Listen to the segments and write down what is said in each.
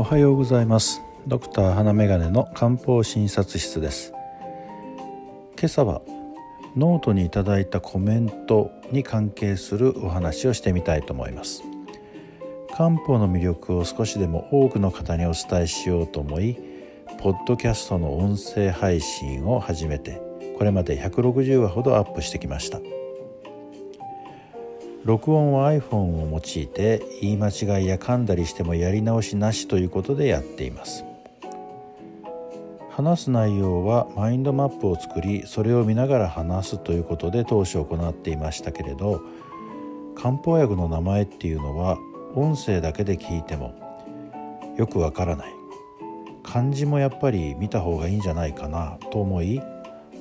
おはようございます。ドクター花眼鏡の漢方診察室です。今朝はノートにいただいたコメントに関係するお話をしてみたいと思います。漢方の魅力を少しでも多くの方にお伝えしようと思いポッドキャストの音声配信を始めてこれまで160話ほどアップしてきました。録音は iPhone を用いて言い間違いや噛んだりしてもやり直しなしということでやっています。話す内容はマインドマップを作りそれを見ながら話すということで当初行っていましたけれど漢方薬の名前っていうのは音声だけで聞いてもよくわからない。漢字もやっぱり見た方がいいんじゃないかなと思い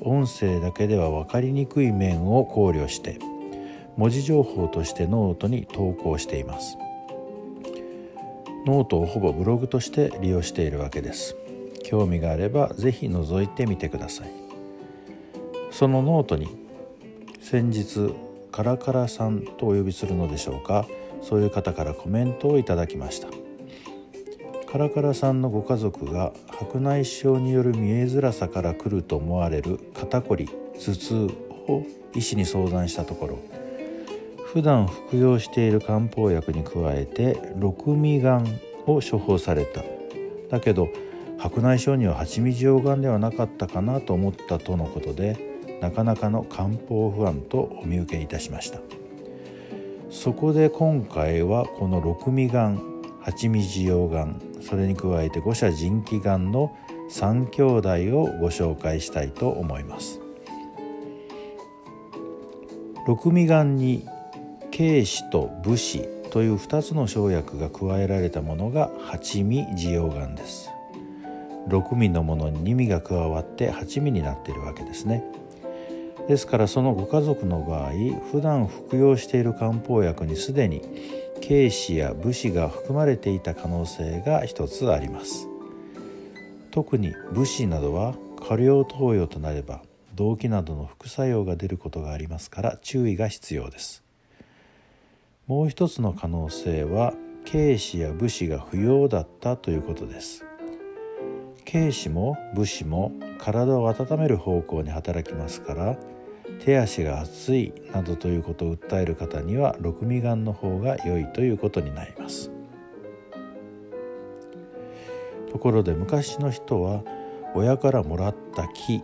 音声だけでは分かりにくい面を考慮して文字情報としてノートに投稿しています。ノートをほぼブログとして利用しているわけです。興味があれば是非覗いてみてください。そのノートに先日カラカラさんとお呼びするのでしょうか。そういう方からコメントをいただきました。カラカラさんのご家族が白内障による見えづらさから来ると思われる肩こり頭痛を医師に相談したところ普段服用している漢方薬に加えて六味丸を処方された。だけど白内障には蜂蜜溶岩ではなかったかなと思ったとのことでなかなかの漢方不安とお見受けいたしました。そこで今回はこの六味丸蜂蜜溶岩それに加えて五社腎気丸の3兄弟をご紹介したいと思います。六味丸に軽視と武士という2つの生薬が加えられたものが八味滋養丸です。6味のものに2味が加わって8味になっているわけですね。ですからそのご家族の場合普段服用している漢方薬にすでに軽視や武士が含まれていた可能性が一つあります。特に武士などは過量投与となれば動悸などの副作用が出ることがありますから注意が必要です。もう一つの可能性は軽視や武士が不要だったということです。軽視も武士も体を温める方向に働きますから手足が熱いなどということを訴える方には六味丸の方が良いということになります。ところで昔の人は親からもらった気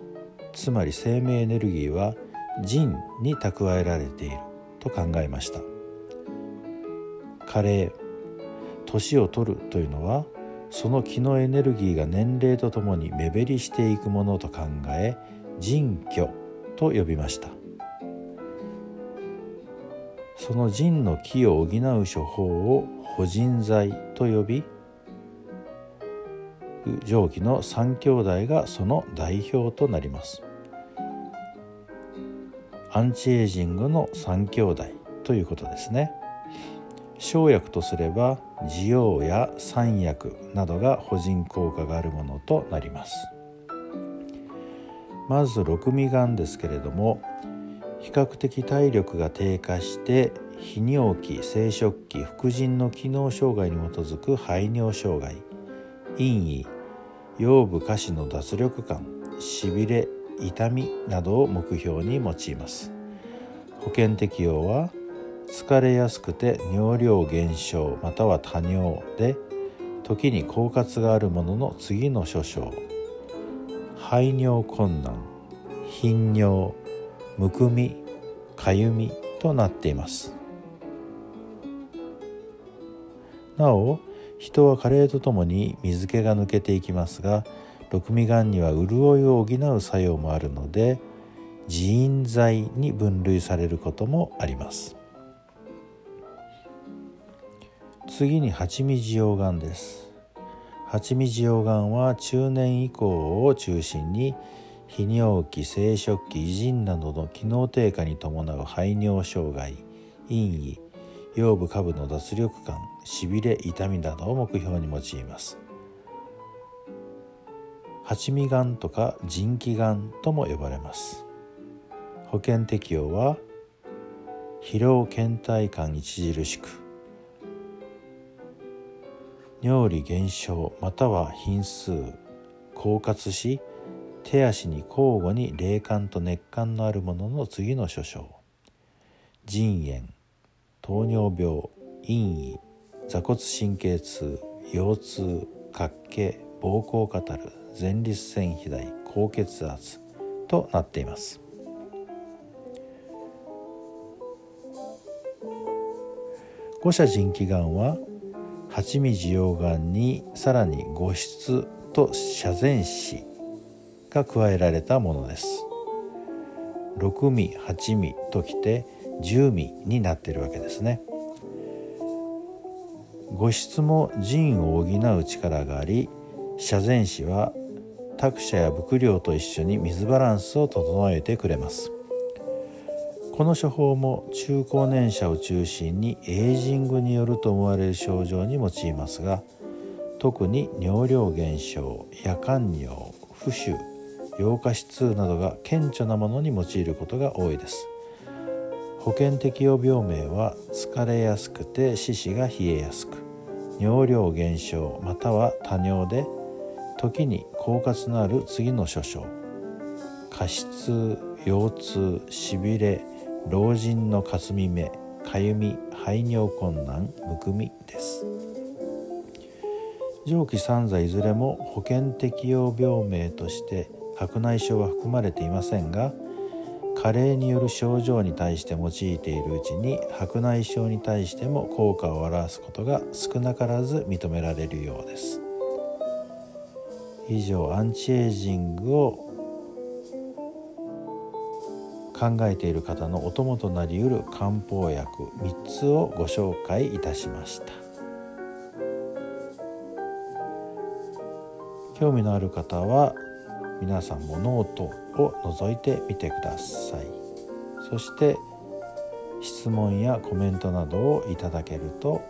つまり生命エネルギーは腎に蓄えられていると考えました。加齢年を取るというのはその気のエネルギーが年齢とともに目減りしていくものと考え腎虚と呼びました。その腎の気を補う処方を補腎剤と呼び上記の3兄弟がその代表となります。アンチエイジングの3兄弟ということですね。生薬とすれば滋養や三薬などが補腎効果があるものとなります。まず六味丸ですけれども比較的体力が低下して泌尿器生殖器副腎の機能障害に基づく排尿障害陰位腰部下肢の脱力感しびれ痛みなどを目標に用います。保険適用は疲れやすくて尿量減少または多尿で時に狡猾があるものの次の諸症。排尿困難頻尿むくみかゆみとなっています。なお人は加齢とともに水気が抜けていきますが六味がんには潤いを補う作用もあるので自因剤に分類されることもあります。次に蜂蜜溶岩です。蜂蜜溶岩は中年以降を中心に泌尿器生殖器異腎などの機能低下に伴う排尿障害陰位腰部下部の脱力感しびれ痛みなどを目標に用います。蜂蜜がんとか腎気がんとも呼ばれます。保険適用は疲労倦怠感著しく尿理減少または頻数狡猾し手足に交互に霊感と熱感のあるものの次の諸症。腎炎糖尿病陰翳座骨神経痛腰痛脚気膀胱カタル前立腺肥大高血圧となっています。五者腎気がんは八味受容がんにさらに五質と遮前子が加えられたものです。六味八味ときて十味になっているわけですね。五質も腎を補う力があり遮前子は託舎や伏量と一緒に水バランスを整えてくれます。この処方も中高年者を中心にエイジングによると思われる症状に用いますが特に尿量減少夜間尿浮腫溶化質痛などが顕著なものに用いることが多いです。保険適用病名は疲れやすくて四肢が冷えやすく尿量減少または多尿で時に狡猾のある次の諸症過失腰痛しびれ老人のかすみ目かゆみ排尿困難むくみです。上記三座いずれも保険適用病名として白内障は含まれていませんが加齢による症状に対して用いているうちに白内障に対しても効果を表すことが少なからず認められるようです。以上アンチエイジングを考えている方のお供となりうる漢方薬3つをご紹介いたしました。興味のある方は皆さんもノートを覗いてみてください。そして質問やコメントなどをいただけると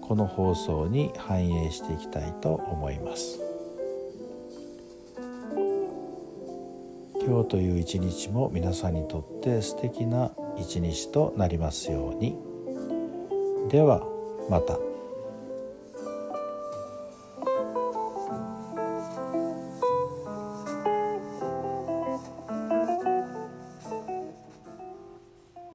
この放送に反映していきたいと思います。今日という一日も皆さんにとって素敵な一日となりますようにではまた。